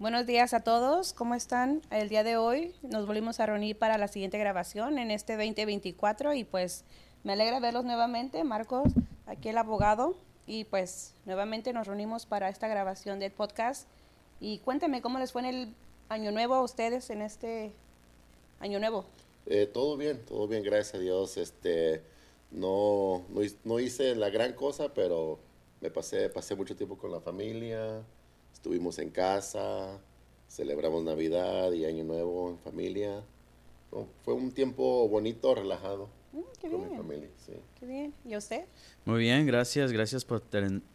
Buenos días a todos, ¿cómo están? El día de hoy nos volvimos a reunir para la siguiente grabación en este 2024 y pues me alegra verlos nuevamente, Marcos, aquí el abogado, y pues nuevamente nos reunimos para esta grabación del podcast. Y cuéntenme cómo les fue en el año nuevo a ustedes en este año nuevo. Eh, todo bien, todo bien, gracias a Dios. Este, no, no, hice la gran cosa, pero me pasé, pasé mucho tiempo con la familia, estuvimos en casa, celebramos Navidad y Año Nuevo en familia. Fue un tiempo bonito, relajado. Mm, qué con bien. mi familia, sí. Qué bien. ¿Y usted? Muy bien, gracias, gracias por,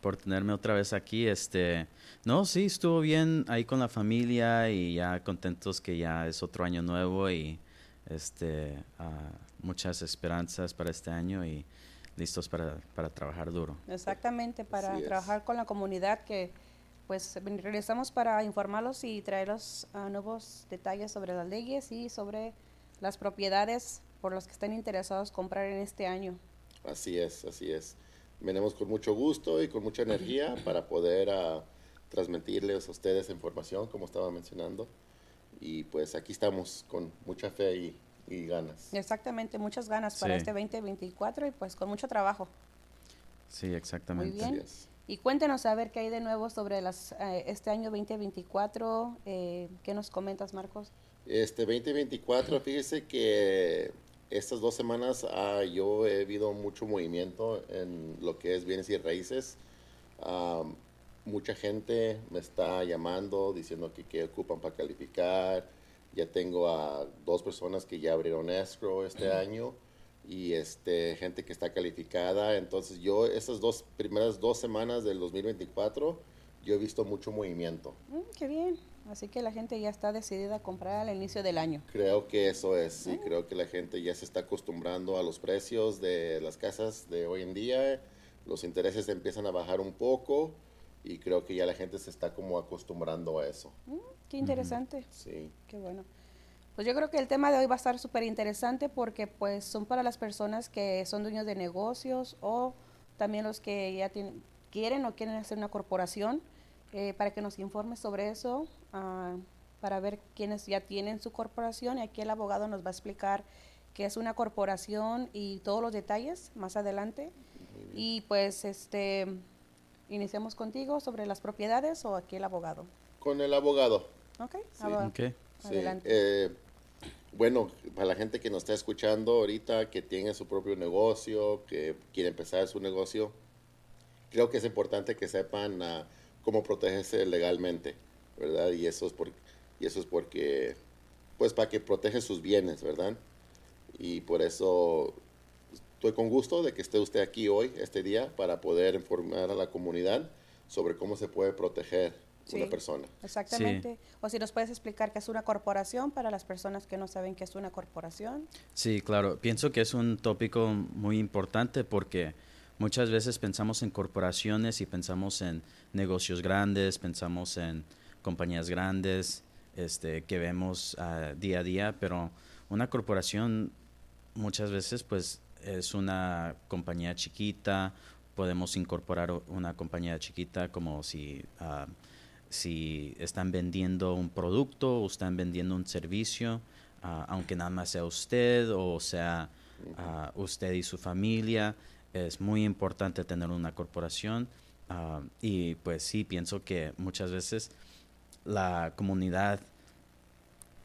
por tenerme otra vez aquí. Este, no, sí, estuvo bien ahí con la familia y ya contentos que ya es otro año nuevo y este, uh, muchas esperanzas para este año y listos para, para trabajar duro. Exactamente, para trabajar con la comunidad que pues regresamos para informarlos y traerlos uh, nuevos detalles sobre las leyes y sobre las propiedades por las que estén interesados comprar en este año. Así es, así es. Venimos con mucho gusto y con mucha energía para poder uh, transmitirles a ustedes información, como estaba mencionando. Y pues aquí estamos con mucha fe y, y ganas. Exactamente, muchas ganas para este 2024 y pues con mucho trabajo. Sí, exactamente. Muy bien. Y cuéntenos a ver qué hay de nuevo sobre las, eh, este año 2024. Eh, ¿Qué nos comentas, Marcos? Este 2024, fíjese que estas dos semanas ah, yo he visto mucho movimiento en lo que es bienes y raíces. mucha gente me está llamando diciendo que qué ocupan para calificar. Ya tengo a dos personas que ya abrieron escrow este año y este gente que está calificada. Entonces yo esas dos primeras dos semanas del 2024 yo he visto mucho movimiento. Mm, qué bien. Así que la gente ya está decidida a comprar al inicio del año. Creo que eso es, sí, mm. creo que la gente ya se está acostumbrando a los precios de las casas de hoy en día, los intereses empiezan a bajar un poco y creo que ya la gente se está como acostumbrando a eso. Mm, qué interesante. Sí. Qué bueno. Pues yo creo que el tema de hoy va a estar súper interesante porque pues son para las personas que son dueños de negocios o también los que ya tienen, quieren o quieren hacer una corporación eh, para que nos informe sobre eso, ah, para ver quiénes ya tienen su corporación y aquí el abogado nos va a explicar qué es una corporación y todos los detalles más adelante. Y pues este iniciamos contigo sobre las propiedades o aquí el abogado. Con el abogado. Ok, okay. adelante. Eh, bueno, para la gente que nos está escuchando ahorita, que tiene su propio negocio, que quiere empezar su negocio, creo que es importante que sepan uh, cómo protegerse legalmente, ¿verdad? Y eso es porque, pues para que protege sus bienes, ¿verdad? Y por eso estoy con gusto de que esté usted aquí hoy, este día, para poder informar a la comunidad sobre cómo se puede proteger una persona. Exactamente. O si nos puedes explicar qué es una corporación para las personas que no saben qué es una corporación. Sí, claro. Pienso que es un tópico muy importante porque Muchas veces pensamos en corporaciones y pensamos en negocios grandes, pensamos en compañías grandes este, que vemos uh, día a día, pero una corporación muchas veces pues es una compañía chiquita, podemos incorporar una compañía chiquita como si, uh, si están vendiendo un producto o están vendiendo un servicio, uh, aunque nada más sea usted o sea usted y su familia es muy importante tener una corporación. Ah, y pues sí, pienso que muchas veces la comunidad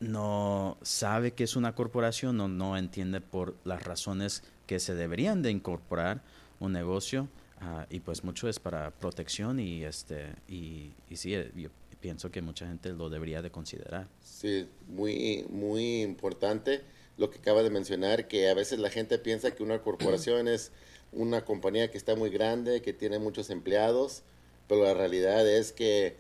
no sabe que es una corporación o no entiende por las razones que se deberían de incorporar un negocio y pues mucho es para protección y este y, y sí eh, yo pienso que mucha gente lo debería de considerar sí muy muy importante lo que acaba de mencionar que a veces la gente piensa que una corporación es una compañía que está muy grande, que tiene muchos empleados, pero la realidad es que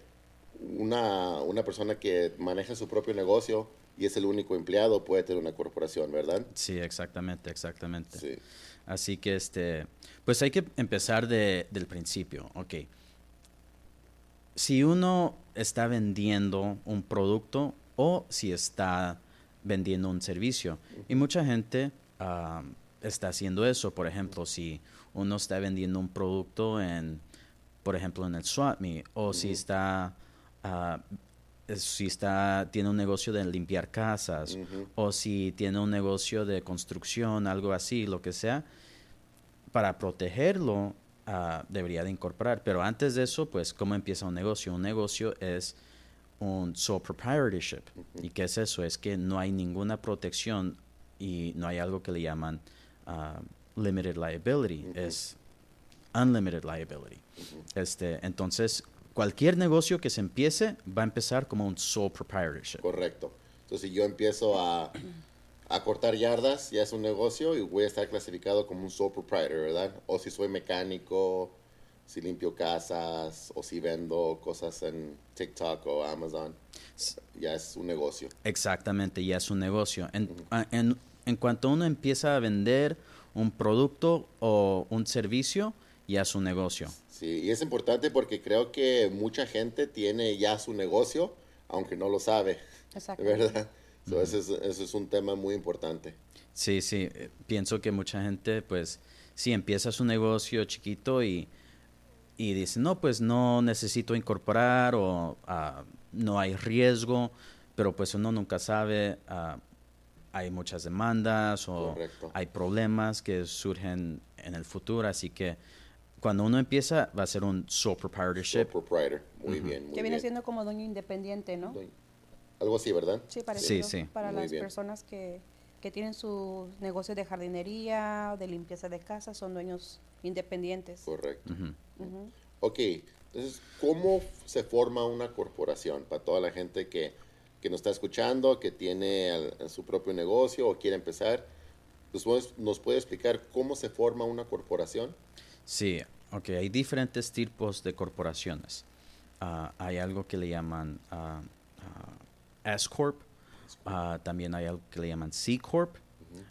una, una persona que maneja su propio negocio y es el único empleado puede tener una corporación, ¿verdad? Sí, exactamente, exactamente. Así que, este, pues hay que empezar de, del principio, ok. Si uno está vendiendo un producto o si está vendiendo un servicio, y mucha gente ah, está haciendo eso. Por ejemplo, si uno está vendiendo un producto en, por ejemplo, en el SWAT o si está eh, si está, tiene un negocio de limpiar casas o si tiene un negocio de construcción, algo así, lo que sea, para protegerlo ah, debería de incorporar. Pero antes de eso, pues, ¿cómo empieza un negocio? Un negocio es un sole proprietorship. ¿Y qué es eso? Es que no hay ninguna protección y no hay algo que le llaman ah, limited liability. Es unlimited liability. este, entonces, cualquier negocio que se empiece va a empezar como un sole proprietorship. Correcto. Entonces, si yo empiezo a a cortar yardas, ya es un negocio y voy a estar clasificado como un sole proprietor, ¿verdad? O si soy mecánico, si limpio casas o si vendo cosas en TikTok o Amazon, ya es un negocio. Exactamente, ya es un negocio. En, en, en cuanto uno empieza a vender un producto o un servicio, ya es un negocio. Sí, y es importante porque creo que mucha gente tiene ya su negocio, aunque no lo sabe. Exacto. ¿Verdad? So, ese, es, un tema muy importante. Sí, sí, eh, pienso que mucha gente, pues, si empieza su negocio chiquito y, y dice, no, pues no necesito incorporar o ah, no hay riesgo, pero pues uno nunca sabe, ah, hay muchas demandas o hay problemas que surgen en el futuro, así que cuando uno empieza va a ser un sole proprietorship. Sole proprietor, muy bien. que viene siendo como dueño independiente, ¿no? Algo así, ¿verdad? Sí, parecido. Sí, sí. Para las personas que, que tienen sus negocios de jardinería, de limpieza de casa, son dueños independientes. Correcto. Ok, entonces, ¿cómo se forma una corporación para toda la gente que, que nos está escuchando, que tiene su propio negocio o quiere empezar? ¿Nos, ¿Nos puede explicar cómo se forma una corporación? Sí, ok, hay diferentes tipos de corporaciones. Ah, hay algo que le llaman uh, S Corp. Ah, también hay algo que le llaman C Corp.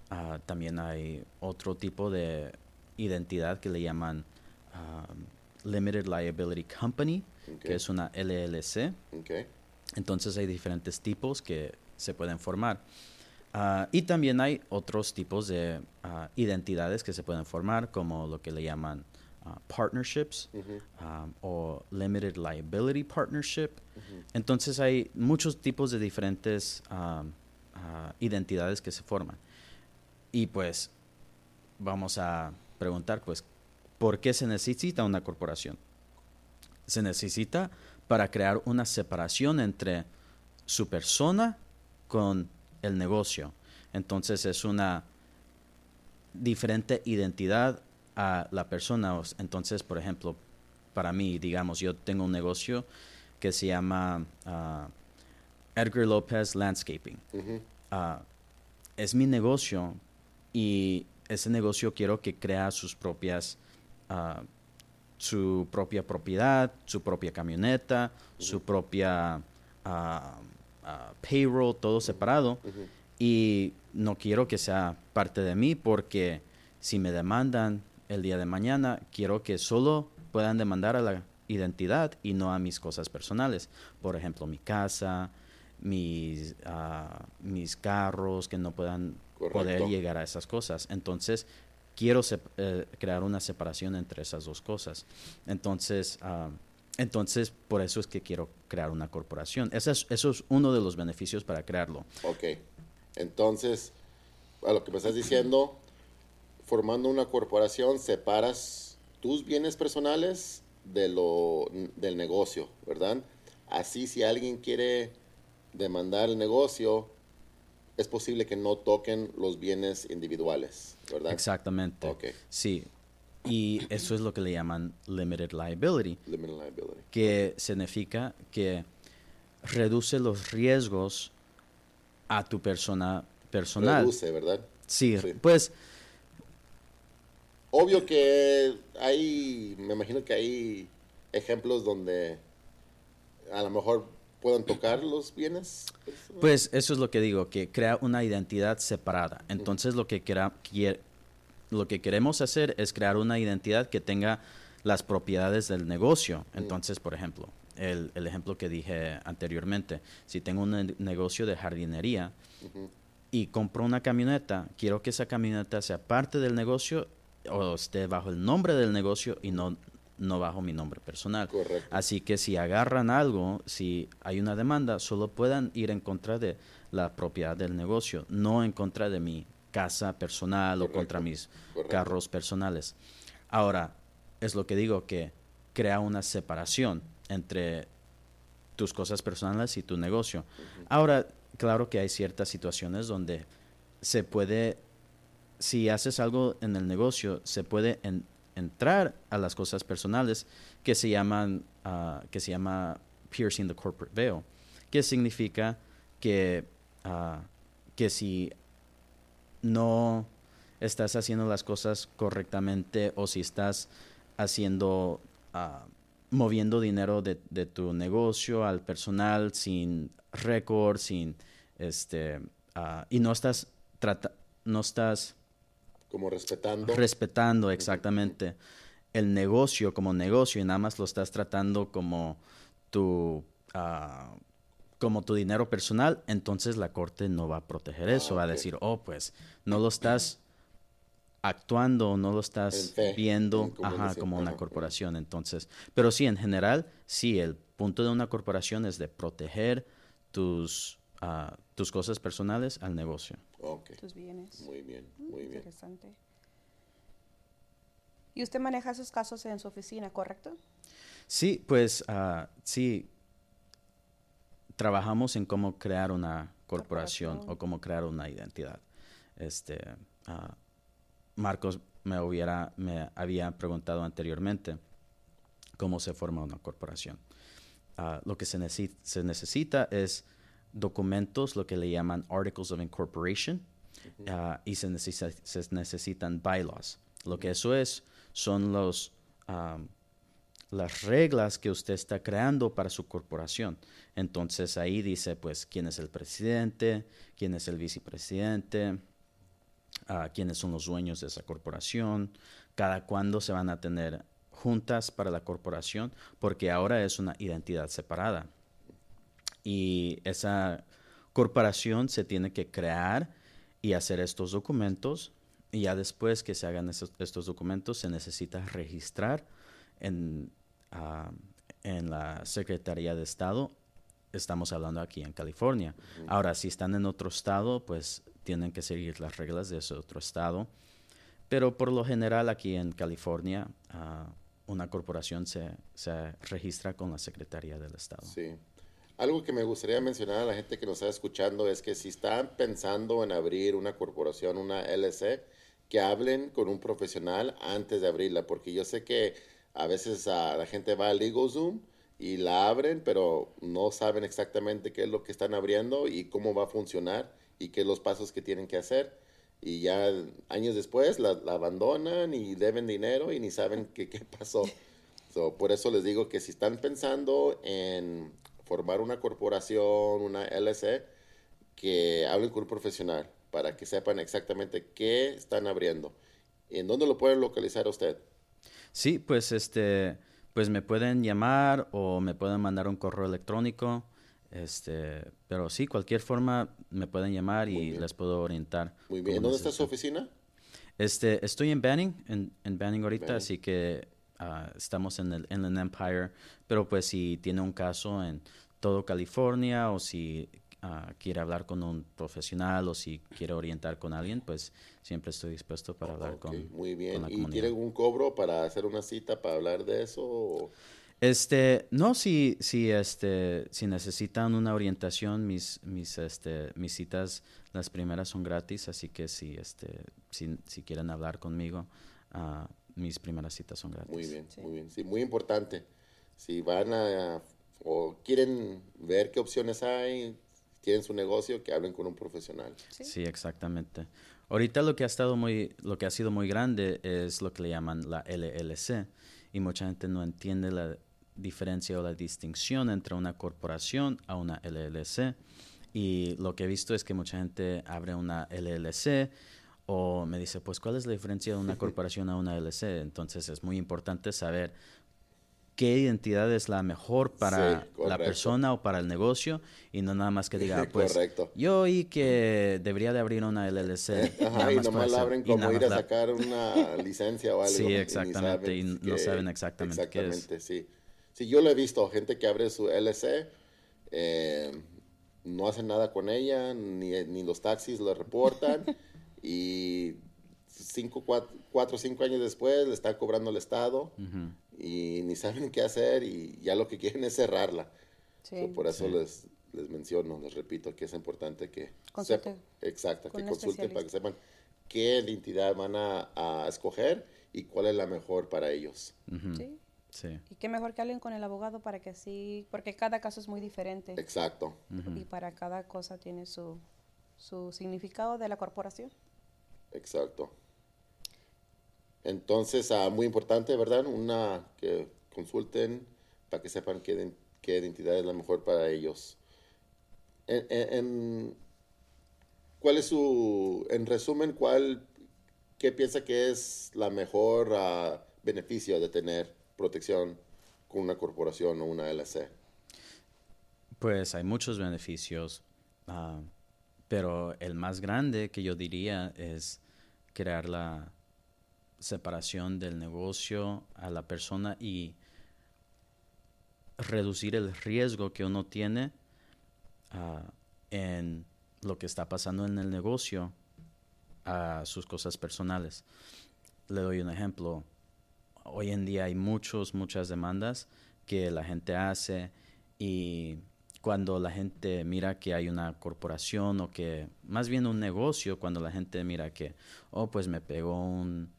Ah, también hay otro tipo de identidad que le llaman Limited Liability Company, que es una LLC. Entonces hay diferentes tipos que se pueden formar. Ah, y también hay otros tipos de identidades que se pueden formar, como lo que le llaman Uh, partnerships um, o limited liability partnership. Entonces hay muchos tipos de diferentes um, uh, identidades que se forman. Y pues vamos a preguntar, pues, ¿por qué se necesita una corporación? Se necesita para crear una separación entre su persona con el negocio. Entonces es una diferente identidad a la persona. Entonces, por ejemplo, para mí, digamos, yo tengo un negocio que se llama ah, Edgar Lopez Landscaping. Ah, es mi negocio y ese negocio quiero que crea sus propias, ah, su propia propiedad, su propia camioneta, su propia payroll, todo separado. Y no quiero que sea parte de mí porque si me demandan el día de mañana quiero que solo puedan demandar a la identidad y no a mis cosas personales. Por ejemplo, mi casa, mis, uh, mis carros, que no puedan poder llegar a esas cosas. Entonces, quiero eh, crear una separación entre esas dos cosas. Entonces, uh, entonces, por eso es que quiero crear una corporación. Eso es, eso es uno de los beneficios para crearlo. Ok. Entonces, a lo que me estás diciendo, formando una corporación separas tus bienes personales de lo, del negocio, ¿verdad? Así si alguien quiere demandar el negocio, es posible que no toquen los bienes individuales, ¿verdad? Exactamente. Okay. Sí. Y eso es lo que le llaman limited liability. Limited liability. Que significa que reduce los riesgos a tu persona personal. Reduce, ¿verdad? Sí, sí. pues Obvio que hay, me imagino que hay ejemplos donde a lo mejor puedan tocar los bienes. Pues eso es lo que digo, que crea una identidad separada. Entonces lo que, lo que queremos hacer es crear una identidad que tenga las propiedades del negocio. Entonces, por ejemplo, el, ejemplo que dije anteriormente, si tengo un negocio de jardinería y compro una camioneta, quiero que esa camioneta sea parte del negocio o esté bajo el nombre del negocio y no no bajo mi nombre personal. Correcto. Así que si agarran algo, si hay una demanda, solo puedan ir en contra de la propiedad del negocio, no en contra de mi casa personal o contra mis correcto. carros personales. Ahora, es lo que digo, que crea una separación entre tus cosas personales y tu negocio. Ahora, claro que hay ciertas situaciones donde se puede, si haces algo en el negocio, se puede en- entrar a las cosas personales que se llaman, ah, que se llama piercing the corporate veil, que significa que, ah, que si no estás haciendo las cosas correctamente o si estás haciendo, ah, moviendo dinero de, de tu negocio al personal sin récord, sin, este, y no estás, trata, no estás Como respetando. respetando exactamente el negocio como negocio y nada más lo estás tratando como tu ah, como tu dinero personal, entonces la corte no va a proteger eso, va a decir, oh, pues no lo estás actuando, no lo estás fe, viendo en como ajá, dicen, como una corporación. Entonces, pero sí, en general, sí, el punto de una corporación es de proteger tus, tus cosas personales al negocio. Ok. tus bienes. Muy bien, Mm, muy bien. Interesante. Y usted maneja esos casos en su oficina, ¿correcto? Sí, pues ah, sí, trabajamos en cómo crear una corporación, Corporación. o cómo crear una identidad. Este, ah, Marcos me hubiera, me había preguntado anteriormente cómo se forma una corporación. Ah, lo que se, se necesita es documentos, lo que le llaman Articles of Incorporation, ah, y se, necesita- se necesitan bylaws. Lo que eso es son los, ah, las reglas que usted está creando para su corporación. Entonces ahí dice, pues, quién es el presidente, quién es el vicepresidente, ah, quiénes son los dueños de esa corporación, cada cuándo se van a tener juntas para la corporación, porque ahora es una identidad separada. Y esa corporación se tiene que crear y hacer estos documentos. Y ya después que se hagan esos- estos documentos, se necesita registrar en, ah, en la Secretaría de Estado. Estamos hablando aquí en California. Ahora, si están en otro estado, pues tienen que seguir las reglas de ese otro estado. Pero por lo general aquí en California, ah, una corporación se, se registra con la Secretaría del Estado. Sí. Algo que me gustaría mencionar a la gente que nos está escuchando es que si están pensando en abrir una corporación, una LC, que hablen con un profesional antes de abrirla, porque yo sé que a veces ah, la gente va al LegalZoom y la abren, pero no saben exactamente qué es lo que están abriendo y cómo va a funcionar y qué los pasos que tienen que hacer. Y ya años después la, la abandonan y deben dinero y ni saben qué, qué pasó. So, por eso les digo que si están pensando en formar una corporación, una LC, que hablen con un profesional para que sepan exactamente qué están abriendo. ¿Y en dónde lo pueden localizar a usted? Sí, pues este, pues me pueden llamar o me pueden mandar un correo electrónico. Este, pero sí, cualquier forma me pueden llamar Muy y bien. les puedo orientar. Muy bien. ¿Dónde está su oficina? Este, estoy en Banning, en, en Banning ahorita, Banning. así que ah, estamos en el Inland Empire. Pero pues si tiene un caso en todo California o si ah, quiere hablar con un profesional o si quiere orientar con alguien, pues siempre estoy dispuesto para hablar con, Muy con bien. la ¿Y comunidad. tiene algún cobro para hacer una cita para hablar de eso? o- Este, no, si, si, este, si necesitan una orientación, mis, mis, este, mis citas, las primeras son gratis, así que si, este, si, si quieren hablar conmigo, ah, mis primeras citas son gratis. Muy bien, Sí. muy bien. Sí, muy importante. Si van a o quieren ver qué opciones hay, tienen su negocio, que hablen con un profesional. Sí. Sí, exactamente. Ahorita lo que ha estado muy, lo que ha sido muy grande es lo que le llaman la LLC y mucha gente no entiende la diferencia o la distinción entre una corporación a una LLC y lo que he visto es que mucha gente abre una LLC o me dice, pues, ¿cuál es la diferencia de una corporación a una LLC? Entonces es muy importante saber qué identidad es la mejor para la persona o para el negocio y no nada más que diga, pues yo oí que debería de abrir una LLC. Ajá, y nomás la abren como ir a sacar una licencia o algo. Sí, exactamente, y, no saben exactamente, exactamente qué es. sí. Sí, yo lo he visto, gente que abre su LLC, eh, no hacen nada con ella, ni, ni los taxis lo reportan y cinco, cuatro, o cinco años después le están cobrando el Estado y ni saben qué hacer y ya lo que quieren es cerrarla. por eso les, les menciono, les repito, que es importante que consulten. exacto, que consulten para que sepan qué identidad van a, escoger y cuál es la mejor para ellos. Sí. Sí. Y qué mejor que hablen con el abogado para que sí, porque cada caso es muy diferente. Exacto. Y para cada cosa tiene su, su significado de la corporación. Exacto. Entonces, ah, muy importante, ¿verdad? Una que consulten para que sepan qué, identidad es la mejor para ellos. En, ¿Cuál es su, en resumen, cuál, qué piensa que es la mejor uh, beneficio de tener protección con una corporación o una LC? Pues hay muchos beneficios, ah, pero el más grande que yo diría es crear la separación del negocio a la persona y reducir el riesgo que uno tiene ah, en lo que está pasando en el negocio a sus cosas personales. Le doy un ejemplo. Hoy en día hay muchos, muchas demandas que la gente hace y cuando la gente mira que hay una corporación o que, más bien un negocio, cuando la gente mira que, oh, pues me pegó un,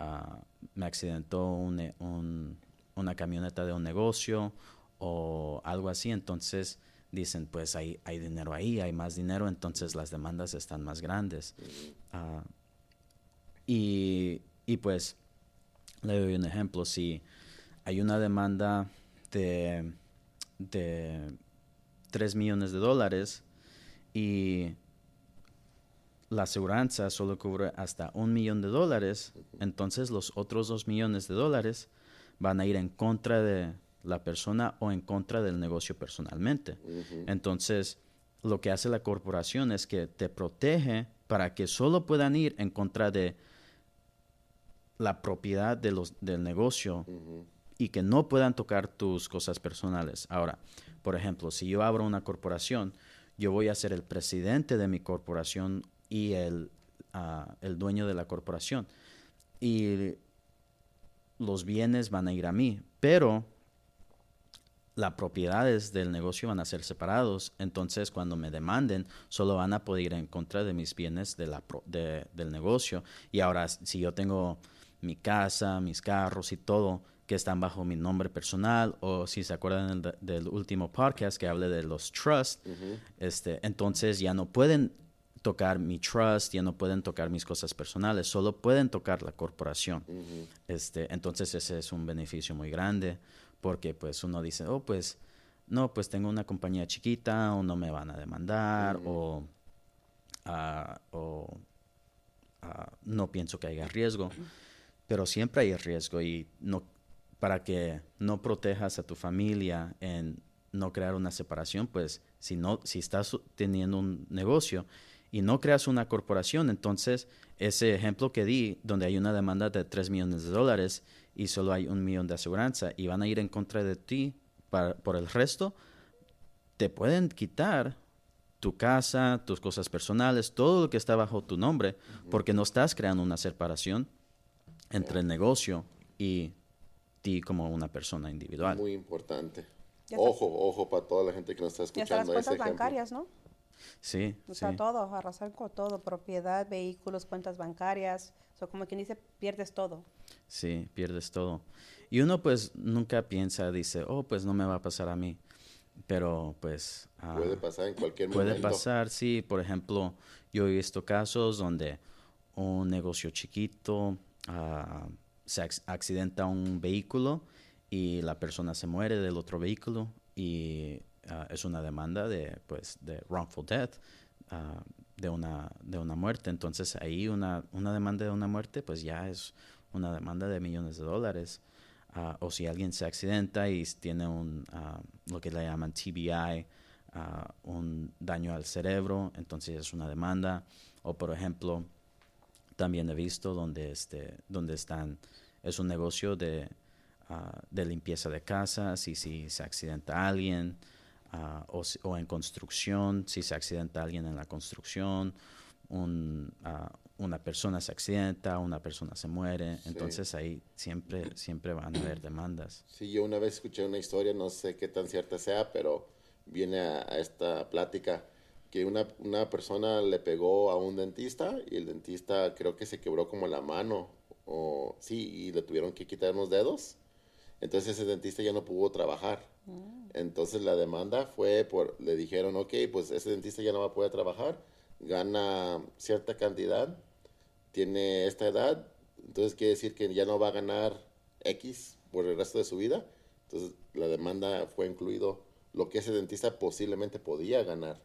uh, me accidentó un, un, una camioneta de un negocio o algo así, entonces dicen, pues hay, hay dinero ahí, hay más dinero, entonces las demandas están más grandes. Uh, y, y pues, le doy un ejemplo, si hay una demanda de, de 3 millones de dólares y la aseguranza solo cubre hasta un millón de dólares, entonces los otros dos millones de dólares van a ir en contra de la persona o en contra del negocio personalmente. Entonces, lo que hace la corporación es que te protege para que solo puedan ir en contra de la propiedad de los, del negocio y que no puedan tocar tus cosas personales. Ahora, por ejemplo, si yo abro una corporación, yo voy a ser el presidente de mi corporación y el, ah, el dueño de la corporación. Y los bienes van a ir a mí, pero las propiedades del negocio van a ser separados. Entonces, cuando me demanden, solo van a poder ir en contra de mis bienes de la del negocio. Y ahora, si yo tengo mi casa, mis carros y todo, que están bajo mi nombre personal o si se acuerdan del, último podcast que hablé de los trusts, este, entonces ya no pueden tocar mi trust, ya no pueden tocar mis cosas personales, solo pueden tocar la corporación. este, entonces ese es un beneficio muy grande porque pues uno dice, oh pues no, pues tengo una compañía chiquita o no me van a demandar o, ah, o ah, no pienso que haya riesgo, pero siempre hay riesgo y no para que no protejas a tu familia en no crear una separación, pues si no, si estás teniendo un negocio y no creas una corporación, entonces ese ejemplo que di, donde hay una demanda de 3 millones de dólares y solo hay un millón de aseguranza y van a ir en contra de ti para, por el resto, te pueden quitar tu casa, tus cosas personales, todo lo que está bajo tu nombre, porque no estás creando una separación entre el negocio y ti como una persona individual. Muy importante. Ojo, ojo para toda la gente que nos está escuchando. Y hasta las cuentas bancarias, ¿no? Sí. O sea, todo, arrasar con todo, propiedad, vehículos, cuentas bancarias. O sea, como quien dice, pierdes todo. Sí, pierdes todo. Y uno pues nunca piensa, dice, oh, pues no me va a pasar a mí. Pero pues... Ah, puede pasar en cualquier momento. Puede pasar, sí. Por ejemplo, yo he visto casos donde un negocio chiquito... Uh, se accidenta un vehículo y la persona se muere del otro vehículo y ah, es una demanda de, pues, de wrongful death, ah, de, una, de una muerte. Entonces ahí una, una demanda de una muerte pues ya es una demanda de millones de dólares. ah, o si alguien se accidenta y tiene un, lo que le llaman TBI, un daño al cerebro, entonces es una demanda. O por ejemplo, también he visto donde, este, donde están, es un negocio de, de limpieza de casas y si se accidenta alguien, o, o, en construcción, si se accidenta alguien en la construcción, un, una persona se accidenta, una persona se muere, entonces ahí siempre, siempre van a haber demandas. Sí, yo una vez escuché una historia, no sé qué tan cierta sea, pero viene a, esta plática que una, una, persona le pegó a un dentista y el dentista creo que se quebró como la mano, o sí, y le tuvieron que quitar unos dedos. Entonces ese dentista ya no pudo trabajar. Mm. Entonces la demanda fue por, le dijeron, ok, pues ese dentista ya no va a poder trabajar, gana cierta cantidad tiene esta edad, entonces quiere decir que ya no va a ganar X por el resto de su vida. Entonces la demanda fue incluido lo que ese dentista posiblemente podía ganar.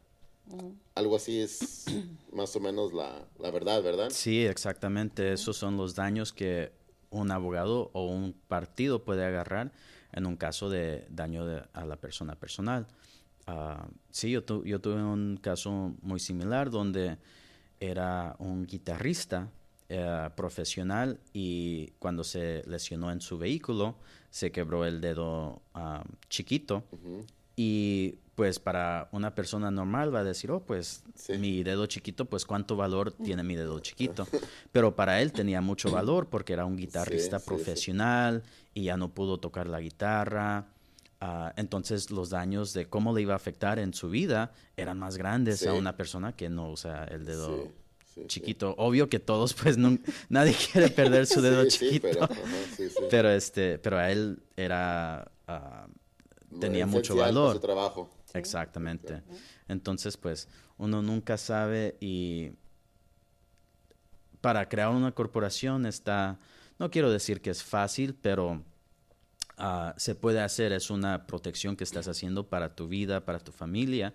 Algo así es más o menos la, la, verdad, ¿verdad? Sí, exactamente. Esos son los daños que un abogado o un partido puede agarrar en un caso de daño a la persona personal. Uh, sí, yo, yo tuve un caso muy similar donde era un guitarrista eh, profesional y cuando se lesionó en su vehículo se quebró el dedo ah, chiquito y pues para una persona normal va a decir, oh, pues mi dedo chiquito, pues cuánto valor tiene mi dedo chiquito. Pero para él tenía mucho valor porque era un guitarrista profesional y ya no pudo tocar la guitarra. Ah, entonces los daños de cómo le iba a afectar en su vida eran más grandes a una persona que no usa el dedo chiquito. Obvio que todos, pues no, nadie quiere perder su dedo chiquito. Pero, este, pero a él era ah, tenía mucho valor. trabajo. Exactamente. Entonces, pues uno nunca sabe y para crear una corporación está, no quiero decir que es fácil, pero Ah, se puede hacer, es una protección que estás haciendo para tu vida, para tu familia,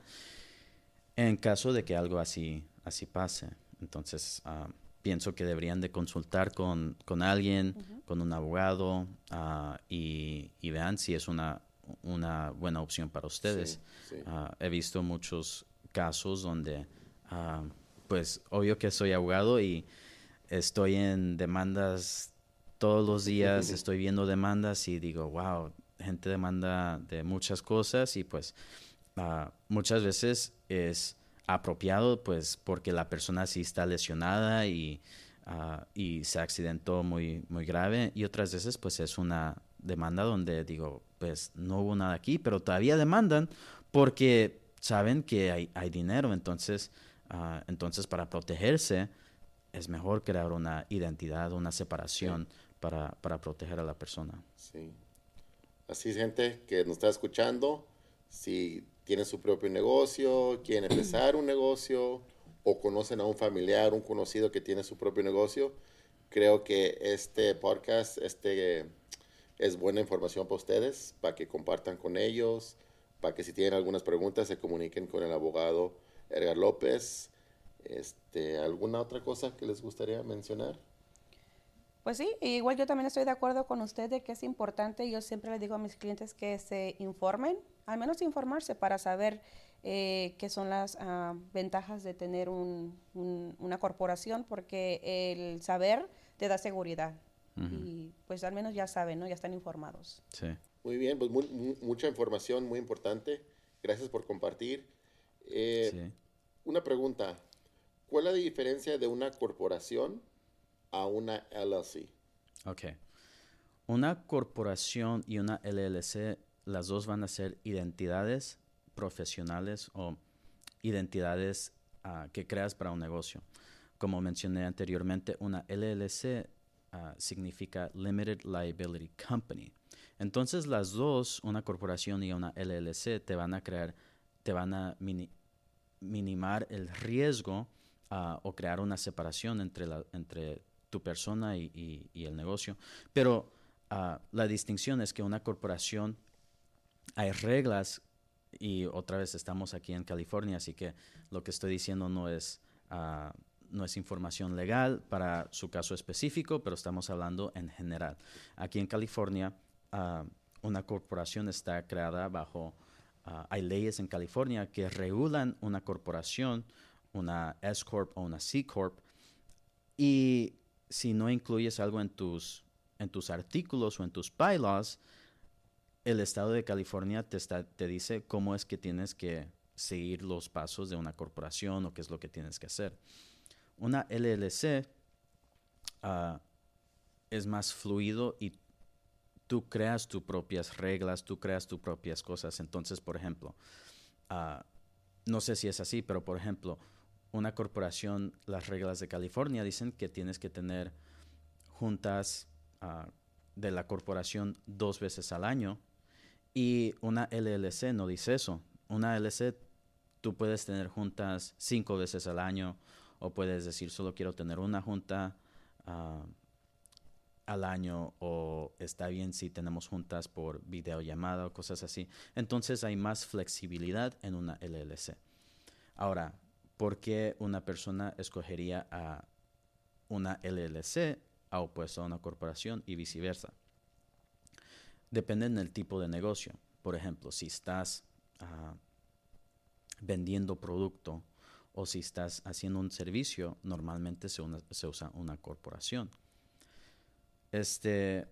en caso de que algo así, así pase. Entonces, ah, pienso que deberían de consultar con, con alguien, con un abogado, ah, y, y, vean si es una, una buena opción para ustedes. he visto muchos casos donde, pues, obvio que soy abogado y estoy en demandas todos los días estoy viendo demandas y digo, wow, gente demanda de muchas cosas y pues ah, muchas veces es apropiado pues porque la persona sí está lesionada y, ah, y se accidentó muy, muy grave y otras veces pues es una demanda donde digo, pues no hubo nada aquí, pero todavía demandan porque saben que hay, hay dinero, entonces, uh, entonces para protegerse es mejor crear una identidad, una separación para, para proteger a la persona. Sí. Así es, gente que nos está escuchando, si tienen su propio negocio, quieren empezar un negocio o conocen a un familiar, un conocido que tiene su propio negocio, creo que este podcast este, es buena información para ustedes, para que compartan con ellos, para que si tienen algunas preguntas se comuniquen con el abogado Edgar López. Este, ¿Alguna otra cosa que les gustaría mencionar? Pues sí, igual yo también estoy de acuerdo con usted de que es importante, yo siempre le digo a mis clientes que se informen, al menos informarse para saber eh, qué son las ah, ventajas de tener una corporación, porque el saber te da seguridad. Y pues al menos ya saben, ¿no? Ya están informados. Sí. Muy bien, pues mucha información muy importante. Gracias por compartir. Eh, una pregunta, ¿cuál es la diferencia de una corporación a una LLC. Ok. Una corporación y una LLC, las dos van a ser identidades profesionales o identidades ah, que creas para un negocio. Como mencioné anteriormente, una LLC ah, significa Limited Liability Company. Entonces las dos, una corporación y una LLC, te van a crear, te van a minimar el riesgo ah, o crear una separación entre, la, entre tu persona y, el negocio. Pero ah, la distinción es que una corporación, hay reglas y otra vez estamos aquí en California, así que lo que estoy diciendo no es, ah, no es información legal para su caso específico, pero estamos hablando en general. Aquí en California ah, una corporación está creada bajo, ah, hay leyes en California que regulan una corporación, una S Corp o una C Corp, y si no incluyes algo en tus, en tus artículos o en tus bylaws, el estado de California te, está, te dice cómo es que tienes que seguir los pasos de una corporación o qué es lo que tienes que hacer. Una LLC ah, es más fluido y tú creas tus propias reglas, tú creas tus propias cosas. Entonces, por ejemplo, ah, no sé si es así, pero por ejemplo, una corporación, las reglas de California dicen que tienes que tener juntas ah, de la corporación dos veces al año y una LLC no dice eso. Una LLC tú puedes tener juntas cinco veces al año o puedes decir solo quiero tener una junta ah, al año o está bien si tenemos juntas por videollamada o cosas así. Entonces hay más flexibilidad en una LLC. Ahora, ¿por qué una persona escogería a una LLC a opuesto a una corporación y viceversa? Depende del tipo de negocio. Por ejemplo, si estás ah, vendiendo producto o si estás haciendo un servicio, normalmente se, usa una corporación. Este,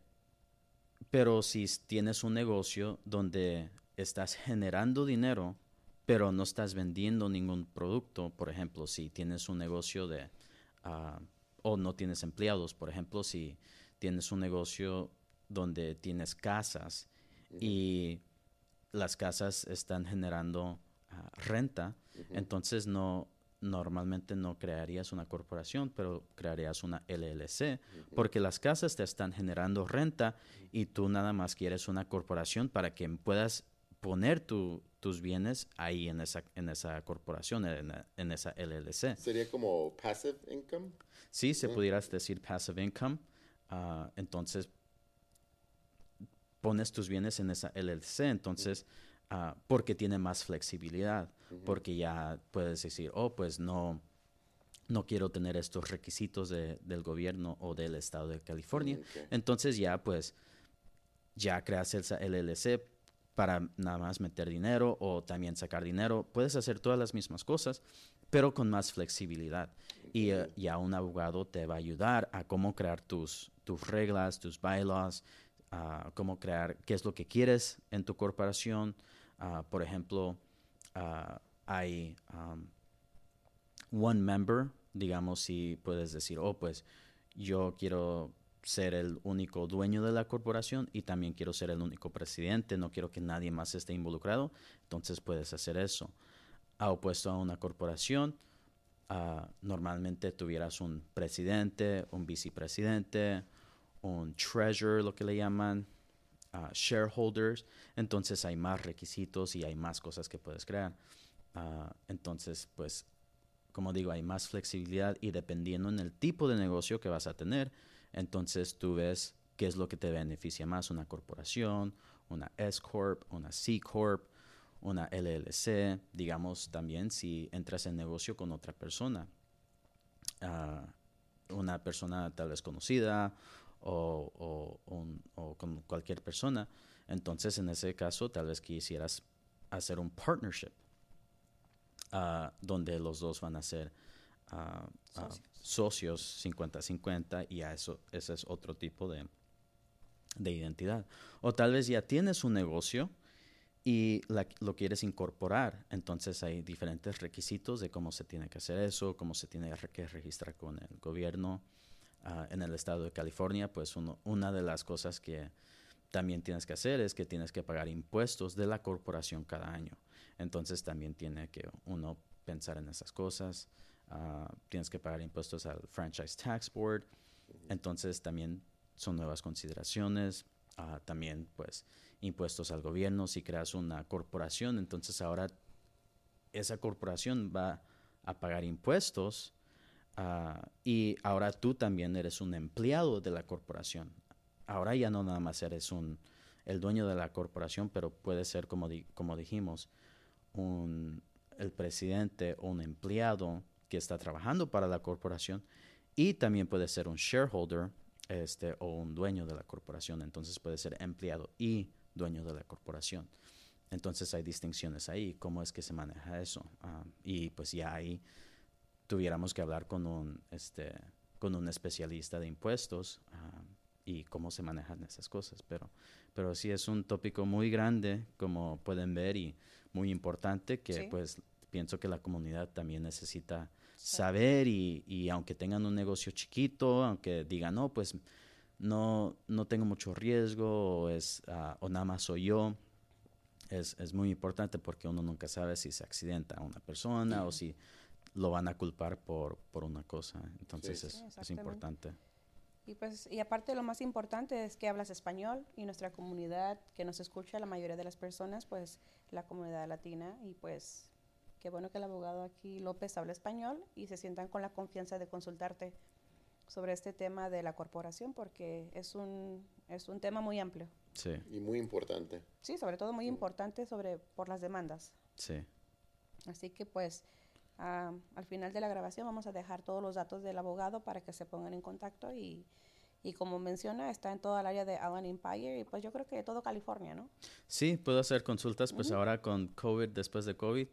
pero si tienes un negocio donde estás generando dinero, pero no estás vendiendo ningún producto, por ejemplo, si tienes un negocio de, ah, o no tienes empleados, por ejemplo, si tienes un negocio donde tienes casas y las casas están generando ah, renta, entonces no normalmente no crearías una corporación, pero crearías una LLC, porque las casas te están generando renta y tú nada más quieres una corporación para que puedas poner tus bienes ahí en esa, en esa corporación, en, esa LLC. ¿Sería como passive income? Sí, se pudieras decir passive income. Ah, entonces, pones tus bienes en esa LLC, entonces, ah, porque tiene más flexibilidad, porque ya puedes decir, oh, pues no, no quiero tener estos requisitos del gobierno o del estado de California. Entonces ya pues ya creas esa LLC para nada más meter dinero o también sacar dinero. Puedes hacer todas las mismas cosas, pero con más flexibilidad. Y eh, ya un abogado te va a ayudar a cómo crear tus, tus reglas, tus bylaws, uh, cómo crear, qué es lo que quieres en tu corporación. Uh, por ejemplo, uh, hay um, one member, digamos, si puedes decir, oh, pues yo quiero ser el único dueño de la corporación y también quiero ser el único presidente, no quiero que nadie más esté involucrado, entonces puedes hacer eso. A opuesto a una corporación, normalmente tuvieras un presidente, un vicepresidente, un treasurer, lo que le llaman, shareholders, entonces hay más requisitos y hay más cosas que puedes crear. Uh, entonces, pues, como digo, hay más flexibilidad y dependiendo en el tipo de negocio que vas a tener, entonces tú ves qué es lo que te beneficia más, una corporación, una S Corp, una C Corp, una LLC, digamos también si entras en negocio con otra persona, uh, una persona tal vez conocida o, con cualquier persona. Entonces, en ese caso, tal vez quisieras hacer un partnership ah, donde los dos van a ser uh, socios 50-50 y a eso, ese es otro tipo de, de identidad. O tal vez ya tienes un negocio y lo quieres incorporar. Entonces hay diferentes requisitos de cómo se tiene que hacer eso, cómo se tiene que registrar con el gobierno, Ah, en el estado de California, pues una de las cosas que también tienes que hacer es que tienes que pagar impuestos de la corporación cada año. Entonces también tiene que uno pensar en esas cosas. Ah, tienes que pagar impuestos al Franchise Tax Board. Entonces también son nuevas consideraciones. Ah, también pues impuestos al gobierno. Si creas una corporación, entonces ahora esa corporación va a pagar impuestos Ah, y ahora tú también eres un empleado de la corporación. Ahora ya no nada más eres un, el dueño de la corporación, pero puede ser, como, como dijimos, un, el presidente o un empleado que está trabajando para la corporación y también puede ser un shareholder este, o un dueño de la corporación. Entonces puede ser empleado y dueño de la corporación. Entonces hay distinciones ahí, cómo es que se maneja eso. Ah, y pues ya ahí tuviéramos que hablar con un, este, con un especialista de impuestos ah, y cómo se manejan esas cosas. Pero, pero sí es un tópico muy grande, como pueden ver, y muy importante que pues pienso que la comunidad también necesita saber y, y, aunque tengan un negocio chiquito, aunque digan, no, pues no, no tengo mucho riesgo o, es, ah, o nada más soy yo, es, es, muy importante porque uno nunca sabe si se accidenta a una persona o si lo van a culpar por, por una cosa. Entonces es, es, importante. Y, pues, y aparte lo más importante es que hablas español y nuestra comunidad que nos escucha, la mayoría de las personas, pues la comunidad latina y pues qué bueno que el abogado aquí López habla español y se sientan con la confianza de consultarte sobre este tema de la corporación porque es un, es un tema muy amplio. Sí. Y muy importante. Sí, sobre todo muy importante sobre por las demandas. Sí. Así que pues al final de la grabación vamos a dejar todos los datos del abogado para que se pongan en contacto y, y como menciona, está en toda el área de Allen Empire y pues yo creo que todo California, ¿no? Sí, puedo hacer consultas, pues ahora con COVID, después de COVID,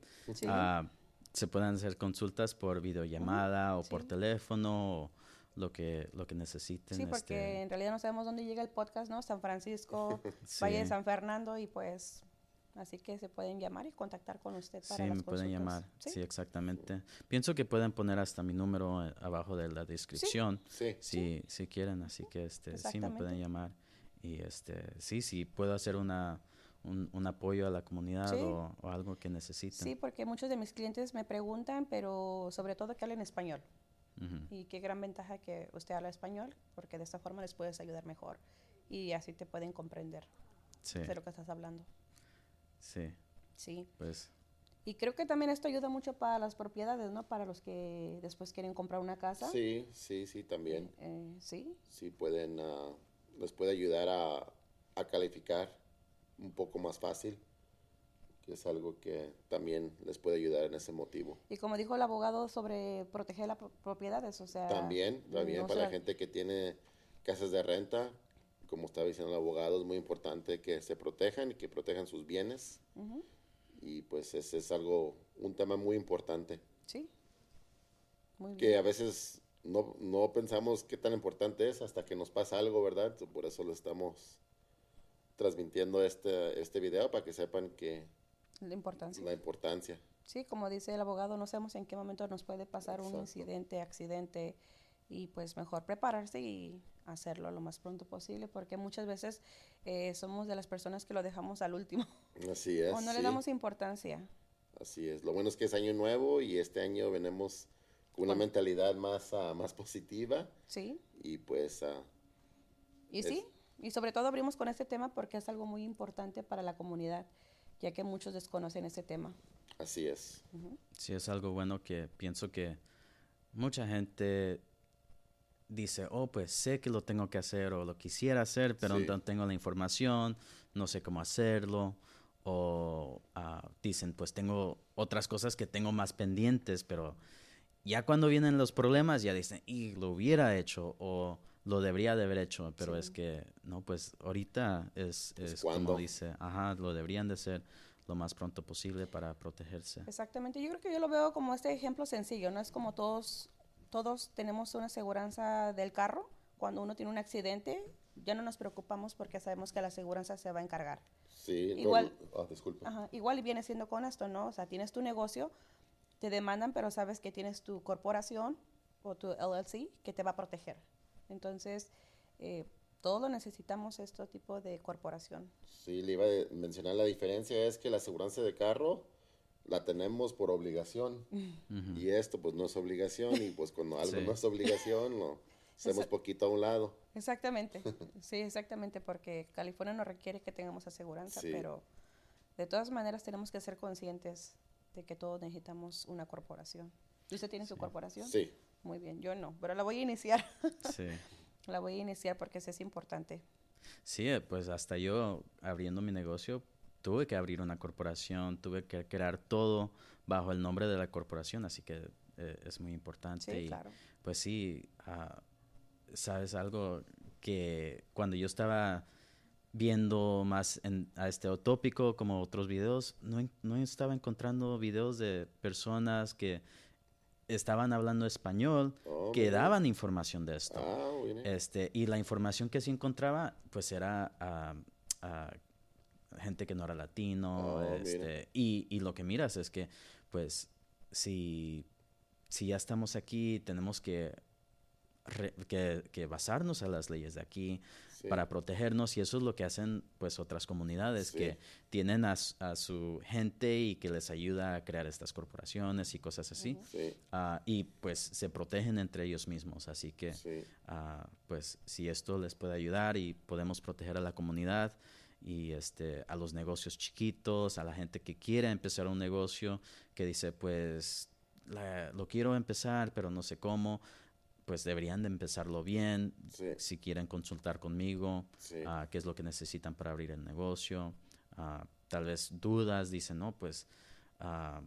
ah, se pueden hacer consultas por videollamada o por teléfono o lo que, lo que necesiten. Sí, porque este en realidad no sabemos dónde llega el podcast, ¿no? San Francisco, Valle de San Fernando y pues Así que se pueden llamar y contactar con usted para sí, me pueden llamar. ¿Sí? exactamente. Pienso que pueden poner hasta mi número eh, abajo de la descripción. Sí. Si, si quieren, así que este sí me pueden llamar y este sí, sí puedo hacer una un, un apoyo a la comunidad o, algo que necesiten. Sí, porque muchos de mis clientes me preguntan, pero sobre todo que hablen español. Y qué gran ventaja que usted habla español, porque de esta forma les puedes ayudar mejor y así te pueden comprender de lo que estás hablando. Sí. Sí. Pues. Y creo que también esto ayuda mucho para las propiedades, ¿no? Para los que después quieren comprar una casa. Sí, sí, sí, también. Eh, sí. Sí, pueden, uh, les puede ayudar a, a, calificar un poco más fácil, que es algo que también les puede ayudar en ese motivo. Y como dijo el abogado sobre proteger las propiedades, o sea... También, también para la gente que tiene casas de renta, como estaba diciendo el abogado, es muy importante que se protejan y que protejan sus bienes. Y pues ese es algo, un tema muy importante. Sí. Muy que a veces no, no, pensamos qué tan importante es hasta que nos pasa algo, ¿verdad? Por eso lo estamos transmitiendo este, este video para que sepan que... La importancia. La importancia. Sí, como dice el abogado, no sabemos en qué momento nos puede pasar un incidente, accidente, y pues mejor prepararse y hacerlo lo más pronto posible porque muchas veces eh, somos de las personas que lo dejamos al último. Así es. o no le damos importancia. Así es. Lo bueno es que es año nuevo y este año venimos con una mentalidad más, uh, más positiva. Sí. Y pues... Uh, y sí, y sobre todo abrimos con este tema porque es algo muy importante para la comunidad, ya que muchos desconocen este tema. Así es. Sí, es algo bueno que pienso que mucha gente dice, oh, pues sé que lo tengo que hacer o lo quisiera hacer, pero no tengo la información, no sé cómo hacerlo. O ah, dicen, pues tengo otras cosas que tengo más pendientes, pero ya cuando vienen los problemas ya dicen, y lo hubiera hecho o lo debería de haber hecho, pero es que, no, pues ahorita es, es como dice, ajá, lo deberían de hacer lo más pronto posible para protegerse. Exactamente, yo creo que yo lo veo como este ejemplo sencillo, no es como todos todos tenemos una aseguranza del carro. Cuando uno tiene un accidente, ya no nos preocupamos porque sabemos que la aseguranza se va a encargar. Sí, igual, ah, disculpa. igual viene siendo con esto, ¿no? O sea, tienes tu negocio, te demandan, pero sabes que tienes tu corporación o tu LLC que te va a proteger. Entonces, eh, todo necesitamos este tipo de corporación. Sí, le iba a mencionar la diferencia es que la aseguranza de carro la tenemos por obligación y esto pues no es obligación y pues cuando algo no es obligación lo hacemos poquito a un lado. Exactamente, sí, exactamente, porque California no requiere que tengamos aseguranza, pero de todas maneras tenemos que ser conscientes de que todos necesitamos una corporación. ¿Usted tiene su corporación? Sí. Muy bien, yo no, pero la voy a iniciar. sí. La voy a iniciar porque eso es importante. Sí, pues hasta yo abriendo mi negocio, tuve que abrir una corporación, tuve que crear todo bajo el nombre de la corporación, así que eh, es muy importante. Sí, y, claro. Pues sí, uh, sabes algo que cuando yo estaba viendo más en, a este tópico como otros videos, no, no estaba encontrando videos de personas que estaban hablando español Oh, que mira. daban información de esto. Ah. Este, y la información que sí encontraba, pues era a, a gente que no era latino. Oh, este, y, y lo que miras es que, pues, si, si ya estamos aquí, tenemos que, re- que, que basarnos a las leyes de aquí Sí. para protegernos. Y eso es lo que hacen, pues, otras comunidades Sí. que tienen a, a su gente y que les ayuda a crear estas corporaciones y cosas así. Sí, Ah, y pues se protegen entre ellos mismos. Así que, sí. ah, pues si esto les puede ayudar y podemos proteger a la comunidad y este, a los negocios chiquitos, a la gente que quiere empezar un negocio, que dice, pues la- lo quiero empezar, pero no sé cómo, pues deberían de empezarlo bien. Sí. Si quieren consultar conmigo, Sí. ah, qué es lo que necesitan para abrir el negocio. Ah, tal vez dudas, dicen, no, pues, ah,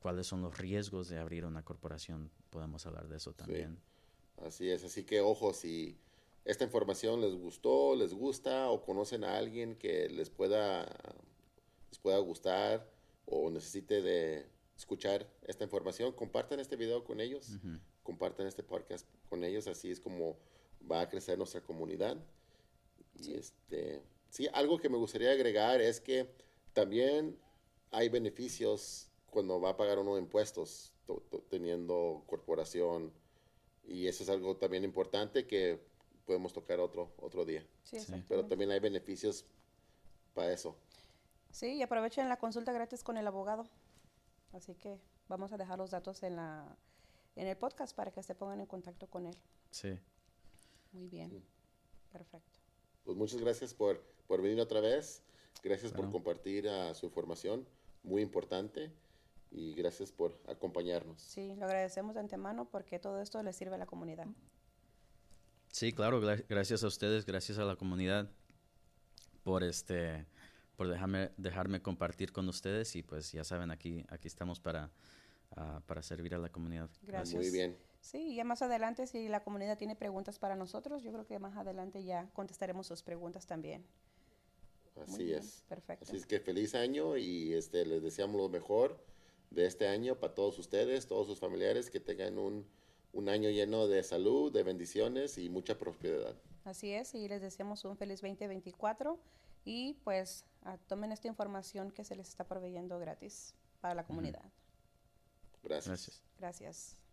¿cuáles son los riesgos de abrir una corporación? Podemos hablar de eso también. Así es, así que ojo, si esta información les gustó, les gusta o conocen a alguien que les pueda, les pueda gustar o necesite de escuchar esta información, compartan este video con ellos, compartan este podcast con ellos, así es como va a crecer nuestra comunidad. Y este, sí, algo que me gustaría agregar es que también hay beneficios cuando va a pagar uno impuestos to- to- teniendo corporación. Y eso es algo también importante que podemos tocar otro otro día. Sí, Sí. Pero también hay beneficios para eso. Sí, y aprovechen la consulta gratis con el abogado. Así que vamos a dejar los datos en la en el podcast para que se pongan en contacto con él. Sí. Muy bien. Perfecto. Pues muchas gracias por, por venir otra vez. Gracias por compartir ah, su información, muy importante. Y gracias por acompañarnos. Sí, lo agradecemos de antemano porque todo esto le sirve a la comunidad. Sí, claro, gra- gracias a ustedes, gracias a la comunidad por este por dejarme dejarme compartir con ustedes y pues ya saben aquí aquí estamos para ah, para servir a la comunidad. Gracias. Muy bien. Sí, ya más adelante si la comunidad tiene preguntas para nosotros, yo creo que más adelante ya contestaremos sus preguntas también. Así Muy bien, es. perfecto. Así es que feliz año y este les deseamos lo mejor de este año para todos ustedes, todos sus familiares, que tengan un, un año lleno de salud, de bendiciones y mucha prosperidad. Así es, y les deseamos un feliz 2024 y pues ah, tomen esta información que se les está proveyendo gratis para la comunidad. Gracias. Gracias. Gracias.